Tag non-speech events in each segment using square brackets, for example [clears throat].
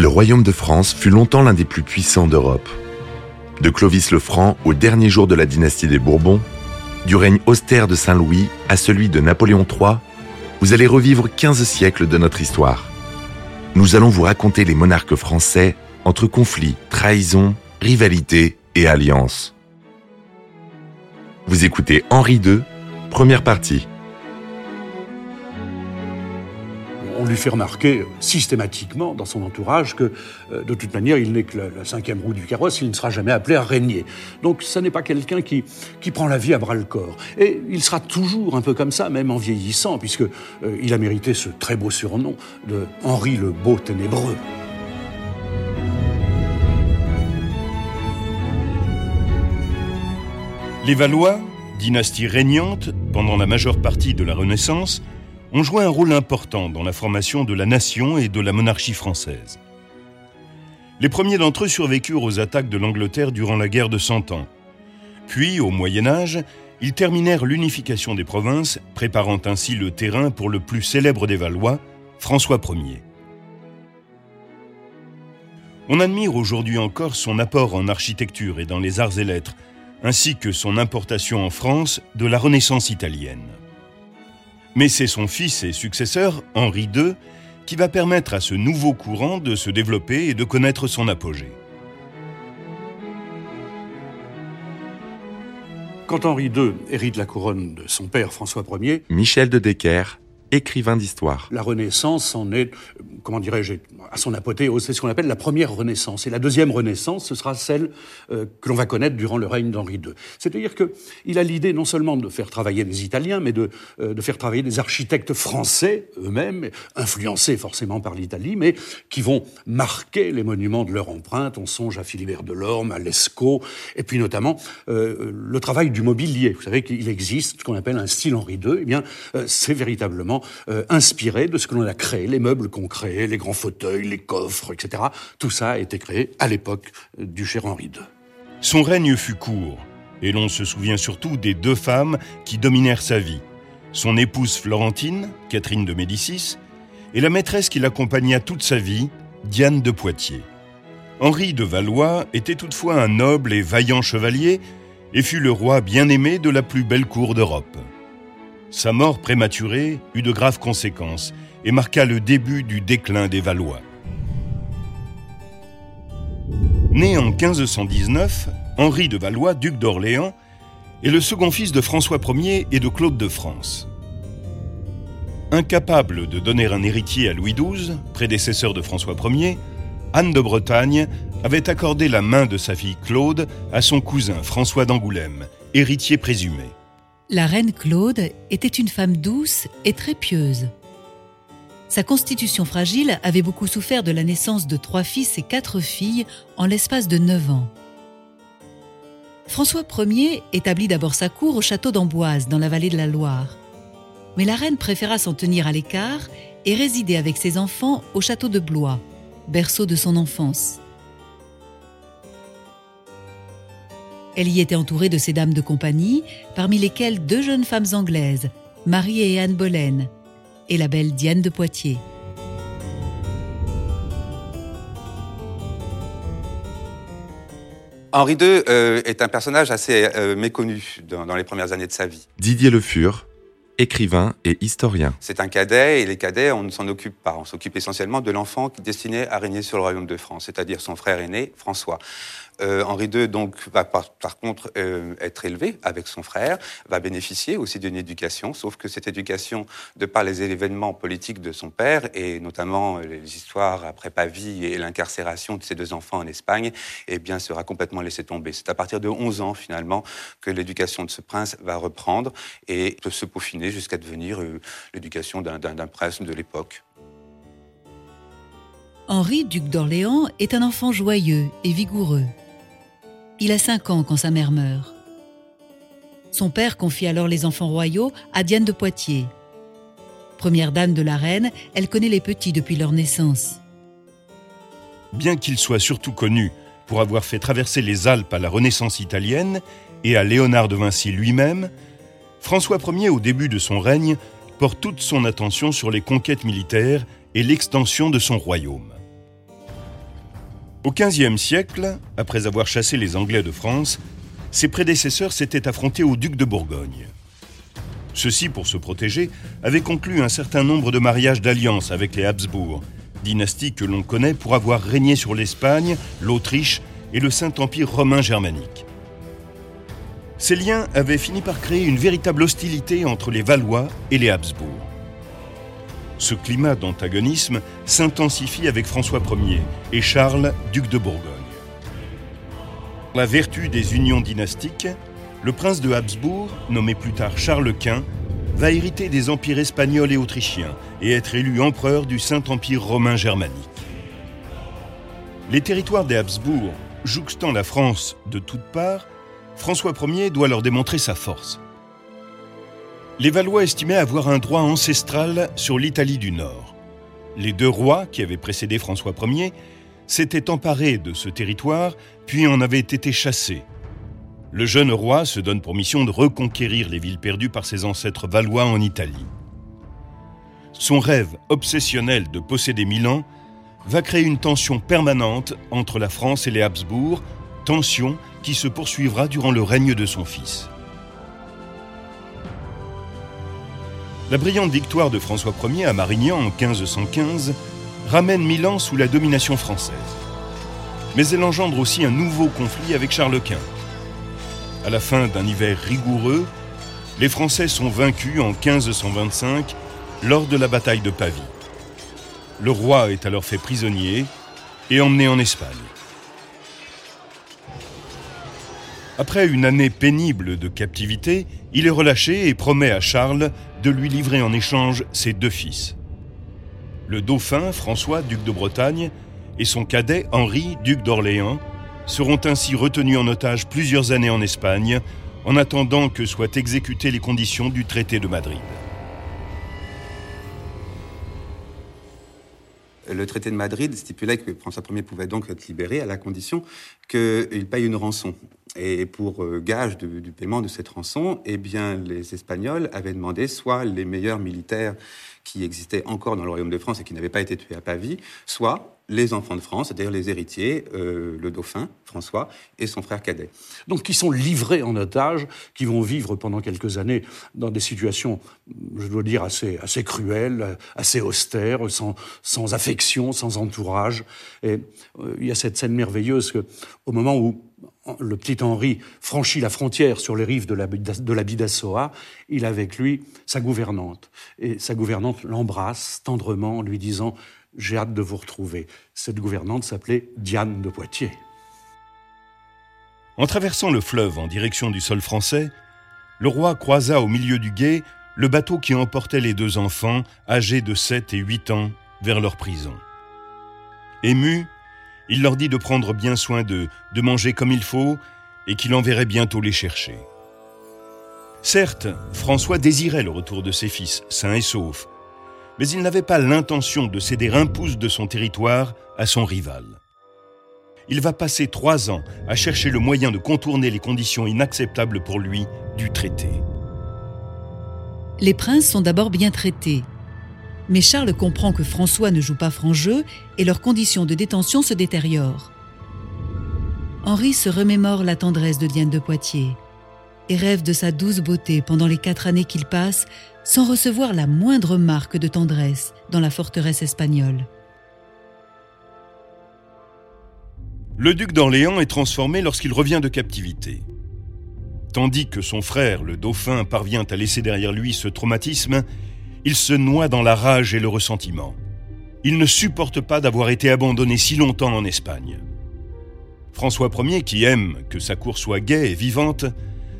Le royaume de France fut longtemps l'un des plus puissants d'Europe. De Clovis le Franc au dernier jour de la dynastie des Bourbons, du règne austère de Saint-Louis à celui de Napoléon III, vous allez revivre 15 siècles de notre histoire. Nous allons vous raconter les monarques français entre conflits, trahisons, rivalités et alliances. Vous écoutez Henri II, première partie. Lui fait remarquer systématiquement dans son entourage que, euh, de toute manière, il n'est que la, cinquième roue du carrosse, il ne sera jamais appelé à régner. Donc, ce n'est pas quelqu'un qui, prend la vie à bras le corps. Et il sera toujours un peu comme ça, même en vieillissant, puisque euh, il a mérité ce très beau surnom de Henri le Beau Ténébreux. Les Valois, dynastie régnante pendant la majeure partie de la Renaissance, ont joué un rôle important dans la formation de la nation et de la monarchie française. Les premiers d'entre eux survécurent aux attaques de l'Angleterre durant la guerre de Cent Ans. Puis, au Moyen Âge, ils terminèrent l'unification des provinces, préparant ainsi le terrain pour le plus célèbre des Valois, François Ier. On admire aujourd'hui encore son apport en architecture et dans les arts et lettres, ainsi que son importation en France de la Renaissance italienne. Mais c'est son fils et successeur, Henri II, qui va permettre à ce nouveau courant de se développer et de connaître son apogée. Quand Henri II hérite la couronne de son père François Ier, Michel de Decker, écrivain d'histoire. La Renaissance en est, comment dirais-je, à son apothéose. C'est ce qu'on appelle la première Renaissance. Et la deuxième Renaissance, ce sera celle euh, que l'on va connaître durant le règne d'Henri II. C'est-à-dire qu'il a l'idée non seulement de faire travailler des Italiens, mais de, euh, de faire travailler des architectes français eux-mêmes, influencés forcément par l'Italie, mais qui vont marquer les monuments de leur empreinte. On songe à Philibert Delorme, à Lescaut, et puis notamment euh, le travail du mobilier. Vous savez qu'il existe ce qu'on appelle un style Henri II. Eh bien, c'est véritablement euh, inspiré de ce que l'on a créé, les meubles qu'on créé, les grands fauteuils, les coffres, etc. Tout ça a été créé à l'époque du cher Henri II. Son règne fut court, et l'on se souvient surtout des deux femmes qui dominèrent sa vie. Son épouse Florentine, Catherine de Médicis, et la maîtresse qui l'accompagna toute sa vie, Diane de Poitiers. Henri de Valois était toutefois un noble et vaillant chevalier et fut le roi bien-aimé de la plus belle cour d'Europe. Sa mort prématurée eut de graves conséquences et marqua le début du déclin des Valois. Né en 1519, Henri de Valois, duc d'Orléans, est le second fils de François Ier et de Claude de France. Incapable de donner un héritier à Louis XII, prédécesseur de François Ier, Anne de Bretagne avait accordé la main de sa fille Claude à son cousin François d'Angoulême, héritier présumé. La reine Claude était une femme douce et très pieuse. Sa constitution fragile avait beaucoup souffert de la naissance de trois fils et quatre filles en l'espace de neuf ans. François Ier établit d'abord sa cour au château d'Amboise, dans la vallée de la Loire. Mais la reine préféra s'en tenir à l'écart et résider avec ses enfants au château de Blois, berceau de son enfance. Elle y était entourée de ses dames de compagnie, parmi lesquelles deux jeunes femmes anglaises, Marie et Anne Boleyn, et la belle Diane de Poitiers. Henri II euh, est un personnage assez euh, méconnu dans, dans, les premières années de sa vie. Didier Le Fur, écrivain et historien. C'est un cadet et les cadets, on ne s'en occupe pas. On s'occupe essentiellement de l'enfant destiné à régner sur le royaume de France, c'est-à-dire son frère aîné, François. Euh, Henri II, donc, va par, contre euh, être élevé avec son frère, va bénéficier aussi d'une éducation, sauf que cette éducation, de par les événements politiques de son père, et notamment euh, les histoires après Pavie et l'incarcération de ses deux enfants en Espagne, eh bien, sera complètement laissée tomber. C'est à partir de 11 ans, finalement, que l'éducation de ce prince va reprendre et peut se peaufiner jusqu'à devenir l'éducation d'un prince de l'époque. Henri, duc d'Orléans, est un enfant joyeux et vigoureux. Il a cinq ans quand sa mère meurt. Son père confie alors les enfants royaux à Diane de Poitiers. Première dame de la reine, elle connaît les petits depuis leur naissance. Bien qu'il soit surtout connu pour avoir fait traverser les Alpes à la Renaissance italienne et à Léonard de Vinci lui-même, François Ier, au début de son règne, porte toute son attention sur les conquêtes militaires et l'extension de son royaume. Au XVe siècle, après avoir chassé les Anglais de France, ses prédécesseurs s'étaient affrontés aux ducs de Bourgogne. Ceux-ci, pour se protéger, avaient conclu un certain nombre de mariages d'alliance avec les Habsbourg, dynastie que l'on connaît pour avoir régné sur l'Espagne, l'Autriche et le Saint-Empire romain germanique. Ces liens avaient fini par créer une véritable hostilité entre les Valois et les Habsbourg. Ce climat d'antagonisme s'intensifie avec François Ier et Charles, duc de Bourgogne. La vertu des unions dynastiques, le prince de Habsbourg, nommé plus tard Charles Quint, va hériter des empires espagnol et autrichien et être élu empereur du Saint-Empire romain germanique. Les territoires des Habsbourg jouxtant la France de toutes parts, François Ier doit leur démontrer sa force. Les Valois estimaient avoir un droit ancestral sur l'Italie du Nord. Les deux rois qui avaient précédé François Ier s'étaient emparés de ce territoire, puis en avaient été chassés. Le jeune roi se donne pour mission de reconquérir les villes perdues par ses ancêtres valois en Italie. Son rêve obsessionnel de posséder Milan va créer une tension permanente entre la France et les Habsbourg, tension qui se poursuivra durant le règne de son fils. La brillante victoire de François Ier à Marignan en 1515 ramène Milan sous la domination française. Mais elle engendre aussi un nouveau conflit avec Charles Quint. À la fin d'un hiver rigoureux, les Français sont vaincus en 1525 lors de la bataille de Pavie. Le roi est alors fait prisonnier et emmené en Espagne. Après une année pénible de captivité, il est relâché et promet à Charles de lui livrer en échange ses deux fils. Le dauphin François, duc de Bretagne, et son cadet Henri, duc d'Orléans, seront ainsi retenus en otage plusieurs années en Espagne, en attendant que soient exécutées les conditions du traité de Madrid. Le traité de Madrid stipulait que François Ier pouvait donc être libéré à la condition qu'il paye une rançon. Et pour euh, gage du paiement de cette rançon, eh bien, les Espagnols avaient demandé soit les meilleurs militaires qui existaient encore dans le royaume de France et qui n'avaient pas été tués à Pavie, soit les enfants de France, c'est-à-dire les héritiers, euh, le dauphin, François, et son frère cadet. Donc qui sont livrés en otage, qui vont vivre pendant quelques années dans des situations, je dois dire, assez, cruelles, assez austères, sans, sans affection, sans entourage. Et euh, il y a cette scène merveilleuse que, au moment où le petit Henri franchit la frontière sur les rives de la, de la Bidassoa, il a avec lui sa gouvernante. Et sa gouvernante l'embrasse tendrement en lui disant J'ai hâte de vous retrouver. Cette gouvernante s'appelait Diane de Poitiers. En traversant le fleuve en direction du sol français, le roi croisa au milieu du gué le bateau qui emportait les deux enfants, âgés de 7 et 8 ans, vers leur prison. Ému, il leur dit de prendre bien soin d'eux, de manger comme il faut, et qu'il enverrait bientôt les chercher. Certes, François désirait le retour de ses fils, sains et saufs, mais il n'avait pas l'intention de céder un pouce de son territoire à son rival. Il va passer trois ans à chercher le moyen de contourner les conditions inacceptables pour lui du traité. Les princes sont d'abord bien traités, mais Charles comprend que François ne joue pas franc jeu et leurs conditions de détention se détériorent. Henri se remémore la tendresse de Diane de Poitiers et rêve de sa douce beauté pendant les quatre années qu'il passe sans recevoir la moindre marque de tendresse dans la forteresse espagnole. Le duc d'Orléans est transformé lorsqu'il revient de captivité. Tandis que son frère, le dauphin, parvient à laisser derrière lui ce traumatisme, il se noie dans la rage et le ressentiment. Il ne supporte pas d'avoir été abandonné si longtemps en Espagne. François Ier, qui aime que sa cour soit gaie et vivante,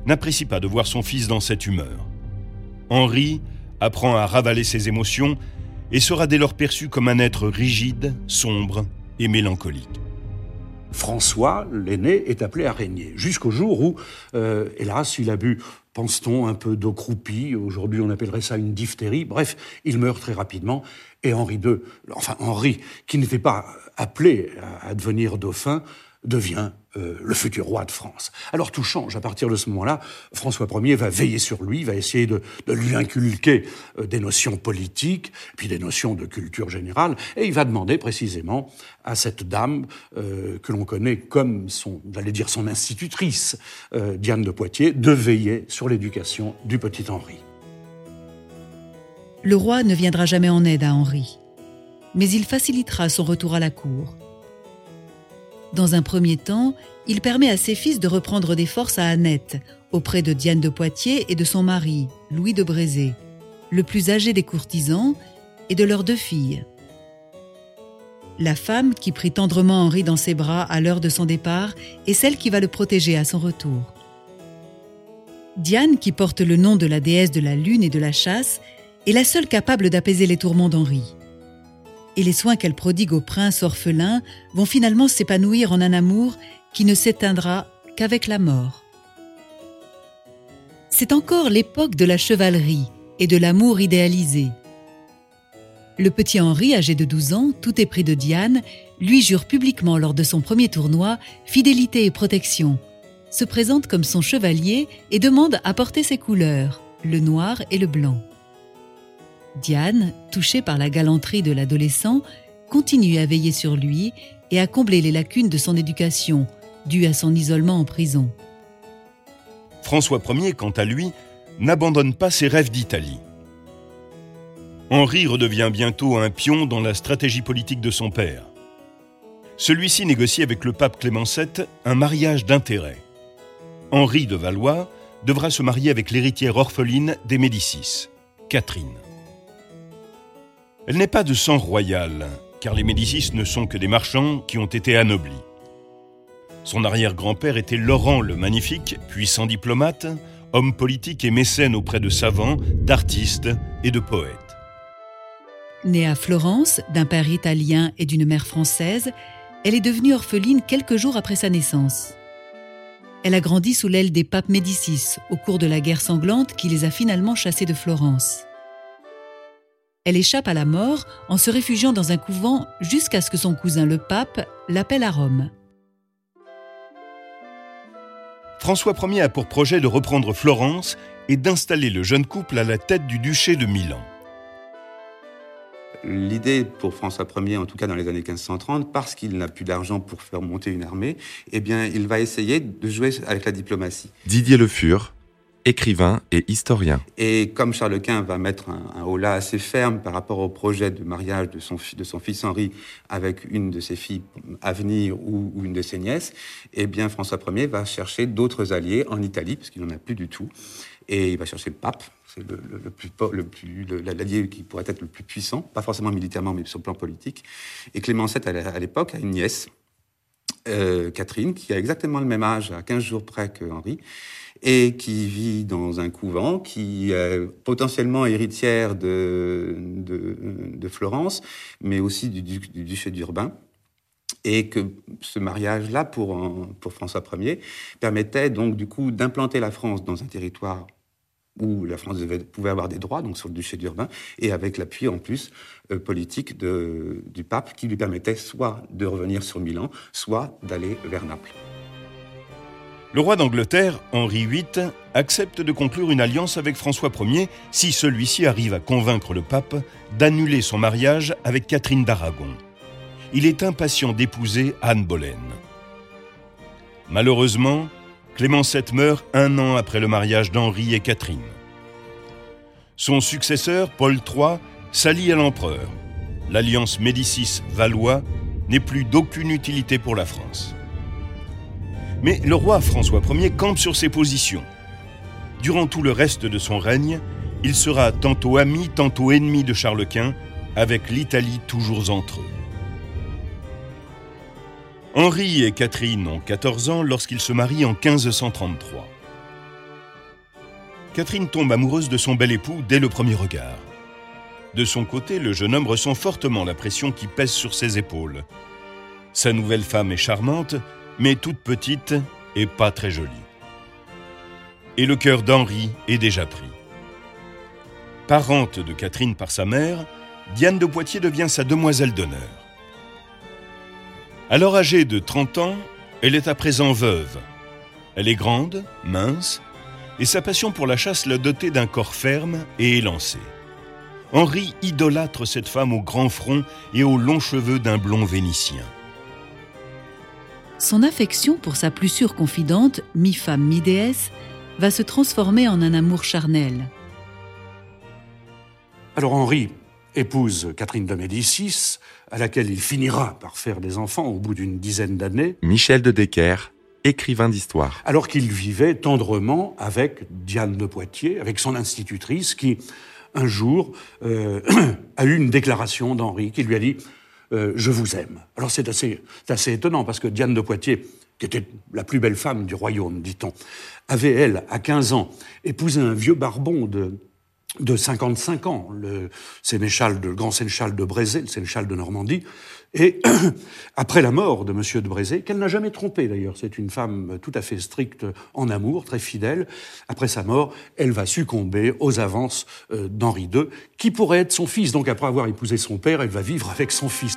n'apprécie pas de voir son fils dans cette humeur. Henri apprend à ravaler ses émotions et sera dès lors perçu comme un être rigide, sombre et mélancolique. François, l'aîné, est appelé à régner, jusqu'au jour où, euh, hélas, il a bu pense-t-on, un peu d'eau croupie. Aujourd'hui, on appellerait ça une diphtérie. Bref, il meurt très rapidement. Et Henri II, enfin Henri, qui n'était pas appelé à devenir dauphin, devient euh, le futur roi de France. Alors tout change. À partir de ce moment-là, François Ier va veiller sur lui, va essayer de, lui inculquer euh, des notions politiques, puis des notions de culture générale, et il va demander précisément à cette dame euh, que l'on connaît comme son, j'allais dire son institutrice, Diane de Poitiers, de veiller sur l'éducation du petit Henri. Le roi ne viendra jamais en aide à Henri, mais il facilitera son retour à la cour. Dans un premier temps, il permet à ses fils de reprendre des forces à Annette, auprès de Diane de Poitiers et de son mari, Louis de Brézé, le plus âgé des courtisans, et de leurs deux filles. La femme qui prit tendrement Henri dans ses bras à l'heure de son départ est celle qui va le protéger à son retour. Diane, qui porte le nom de la déesse de la lune et de la chasse, est la seule capable d'apaiser les tourments d'Henri et les soins qu'elle prodigue au prince orphelin vont finalement s'épanouir en un amour qui ne s'éteindra qu'avec la mort. C'est encore l'époque de la chevalerie et de l'amour idéalisé. Le petit Henri, âgé de 12 ans, tout épris de Diane, lui jure publiquement lors de son premier tournoi fidélité et protection, se présente comme son chevalier et demande à porter ses couleurs, le noir et le blanc. Diane, touchée par la galanterie de l'adolescent, continue à veiller sur lui et à combler les lacunes de son éducation, dues à son isolement en prison. François Ier, quant à lui, n'abandonne pas ses rêves d'Italie. Henri redevient bientôt un pion dans la stratégie politique de son père. Celui-ci négocie avec le pape Clément VII un mariage d'intérêt. Henri de Valois devra se marier avec l'héritière orpheline des Médicis, Catherine. Elle n'est pas de sang royal, car les Médicis ne sont que des marchands qui ont été anoblis. Son arrière-grand-père était Laurent le Magnifique, puissant diplomate, homme politique et mécène auprès de savants, d'artistes et de poètes. Née à Florence, d'un père italien et d'une mère française, elle est devenue orpheline quelques jours après sa naissance. Elle a grandi sous l'aile des papes Médicis au cours de la guerre sanglante qui les a finalement chassés de Florence. Elle échappe à la mort en se réfugiant dans un couvent jusqu'à ce que son cousin le pape l'appelle à Rome. François Ier a pour projet de reprendre Florence et d'installer le jeune couple à la tête du duché de Milan. L'idée pour François Ier, en tout cas dans les années 1530, parce qu'il n'a plus d'argent pour faire monter une armée, eh bien, il va essayer de jouer avec la diplomatie. Didier Le Fur, écrivain et historien. Et comme Charles Quint va mettre un, un holà assez ferme par rapport au projet de mariage de son, fils Henri avec une de ses filles à venir ou, une de ses nièces, eh bien François Ier va chercher d'autres alliés en Italie, parce qu'il n'en a plus du tout. Et il va chercher le pape, c'est le, plus, le plus, l'allié qui pourrait être le plus puissant, pas forcément militairement, mais sur le plan politique. Et Clément VII, à l'époque, a une nièce, euh, Catherine, qui a exactement le même âge, à 15 jours près que Henri, et qui vit dans un couvent, qui est potentiellement héritière de, de, Florence, mais aussi du, duché d'Urbain. Et que ce mariage-là, pour, pour François Ier, permettait donc du coup d'implanter la France dans un territoire où la France pouvait avoir des droits, donc sur le duché d'Urbain, et avec l'appui en plus euh, politique du pape qui lui permettait soit de revenir sur Milan, soit d'aller vers Naples. Le roi d'Angleterre, Henri VIII, accepte de conclure une alliance avec François Ier si celui-ci arrive à convaincre le pape d'annuler son mariage avec Catherine d'Aragon. Il est impatient d'épouser Anne Boleyn. Malheureusement, Clément VII meurt un an après le mariage d'Henri et Catherine. Son successeur, Paul III, s'allie à l'empereur. L'alliance Médicis-Valois n'est plus d'aucune utilité pour la France. Mais le roi François Ier campe sur ses positions. Durant tout le reste de son règne, il sera tantôt ami, tantôt ennemi de Charles Quint, avec l'Italie toujours entre eux. Henri et Catherine ont 14 ans lorsqu'ils se marient en 1533. Catherine tombe amoureuse de son bel époux dès le premier regard. De son côté, le jeune homme ressent fortement la pression qui pèse sur ses épaules. Sa nouvelle femme est charmante, mais toute petite et pas très jolie. Et le cœur d'Henri est déjà pris. Parente de Catherine par sa mère, Diane de Poitiers devient sa demoiselle d'honneur. Alors âgée de 30 ans, Elle est à présent veuve. Elle est grande, mince, et sa passion pour la chasse l'a dotée d'un corps ferme et élancé. Henri idolâtre cette femme au grand front et aux longs cheveux d'un blond vénitien. Son affection pour sa plus sûre confidente, mi-femme, mi-déesse, va se transformer en un amour charnel. Alors Henri épouse Catherine de Médicis, à laquelle il finira par faire des enfants au bout d'une dizaine d'années. Michel de Decker, écrivain d'histoire. Alors qu'il vivait tendrement avec Diane de Poitiers, avec son institutrice, qui, un jour, euh, [clears throat] a eu une déclaration d'Henri qui lui a dit euh, Je vous aime. Alors c'est assez, assez étonnant, parce que Diane de Poitiers, qui était la plus belle femme du royaume, dit-on, avait, elle, à 15 ans, épousé un vieux barbon de de 55 ans, le de, grand sénéchal de Brézé, le sénéchal de Normandie, et [clears throat] après la mort de Monsieur de Brézé, qu'elle n'a jamais trompé d'ailleurs, c'est une femme tout à fait stricte en amour, très fidèle, après sa mort, elle va succomber aux avances euh, d'Henri II, qui pourrait être son fils. Donc après avoir épousé son père, elle va vivre avec son fils.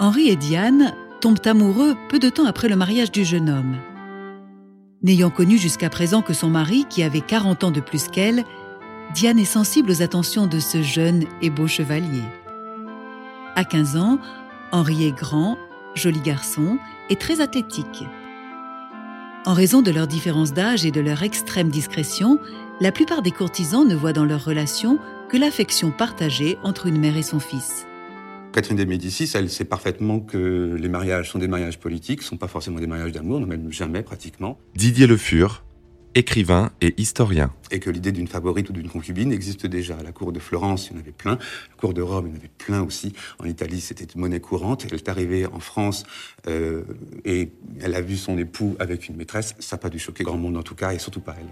Henri et Diane tombent amoureux peu de temps après le mariage du jeune homme. N'ayant connu jusqu'à présent que son mari, qui avait 40 ans de plus qu'elle, Diane est sensible aux attentions de ce jeune et beau chevalier. À 15 ans, Henri est grand, joli garçon et très athlétique. En raison de leur différence d'âge et de leur extrême discrétion, la plupart des courtisans ne voient dans leur relation que l'affection partagée entre une mère et son fils. Catherine de Médicis, elle sait parfaitement que les mariages sont des mariages politiques, ne sont pas forcément des mariages d'amour, même jamais pratiquement. Didier Le Fur, écrivain et historien. Et que l'idée d'une favorite ou d'une concubine existe déjà. À la cour de Florence, il y en avait plein. À la cour de Rome, il y en avait plein aussi. En Italie, c'était une monnaie courante. Elle est arrivée en France euh, et elle a vu son époux avec une maîtresse. Ça n'a pas dû choquer grand monde en tout cas, et surtout pas elle.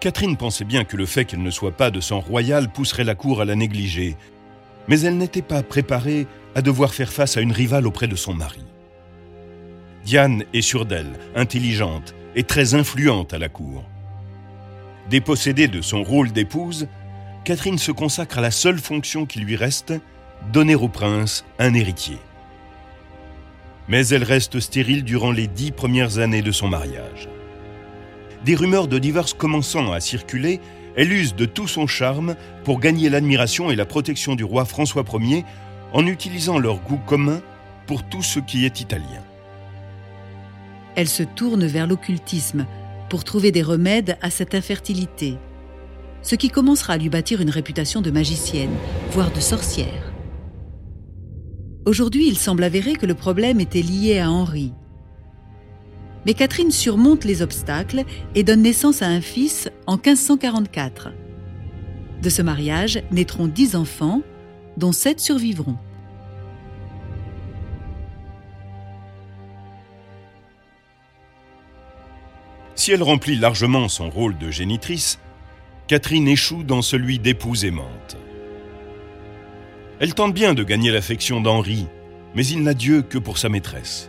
Catherine pensait bien que le fait qu'elle ne soit pas de sang royal pousserait la cour à la négliger. Mais elle n'était pas préparée à devoir faire face à une rivale auprès de son mari. Diane est sûre d'elle, intelligente, et très influente à la cour. Dépossédée de son rôle d'épouse, Catherine se consacre à la seule fonction qui lui reste, donner au prince un héritier. Mais elle reste stérile durant les dix premières années de son mariage. Des rumeurs de divorce commençant à circuler, elle use de tout son charme pour gagner l'admiration et la protection du roi François Ier en utilisant leur goût commun pour tout ce qui est italien elle se tourne vers l'occultisme pour trouver des remèdes à cette infertilité, ce qui commencera à lui bâtir une réputation de magicienne, voire de sorcière. Aujourd'hui, il semble avéré que le problème était lié à Henri. Mais Catherine surmonte les obstacles et donne naissance à un fils en 1544. De ce mariage naîtront dix enfants, dont sept survivront. Si elle remplit largement son rôle de génitrice, Catherine échoue dans celui d'épouse aimante. Elle tente bien de gagner l'affection d'Henri, mais il n'a Dieu que pour sa maîtresse.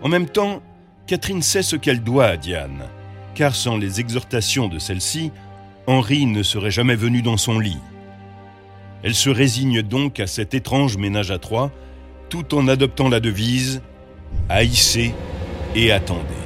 En même temps, Catherine sait ce qu'elle doit à Diane, car sans les exhortations de celle-ci, Henri ne serait jamais venu dans son lit. Elle se résigne donc à cet étrange ménage à trois, tout en adoptant la devise Haïssez et attendez.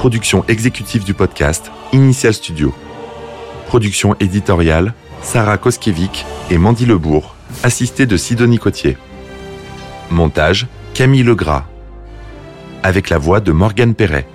Production exécutive du podcast, Initial Studio. Production éditoriale, Sarah Koskiewicz et Mandy Lebourg, assistée de Sidonie Cotier. Montage, Camille Legras. Avec la voix de Morgane Perret.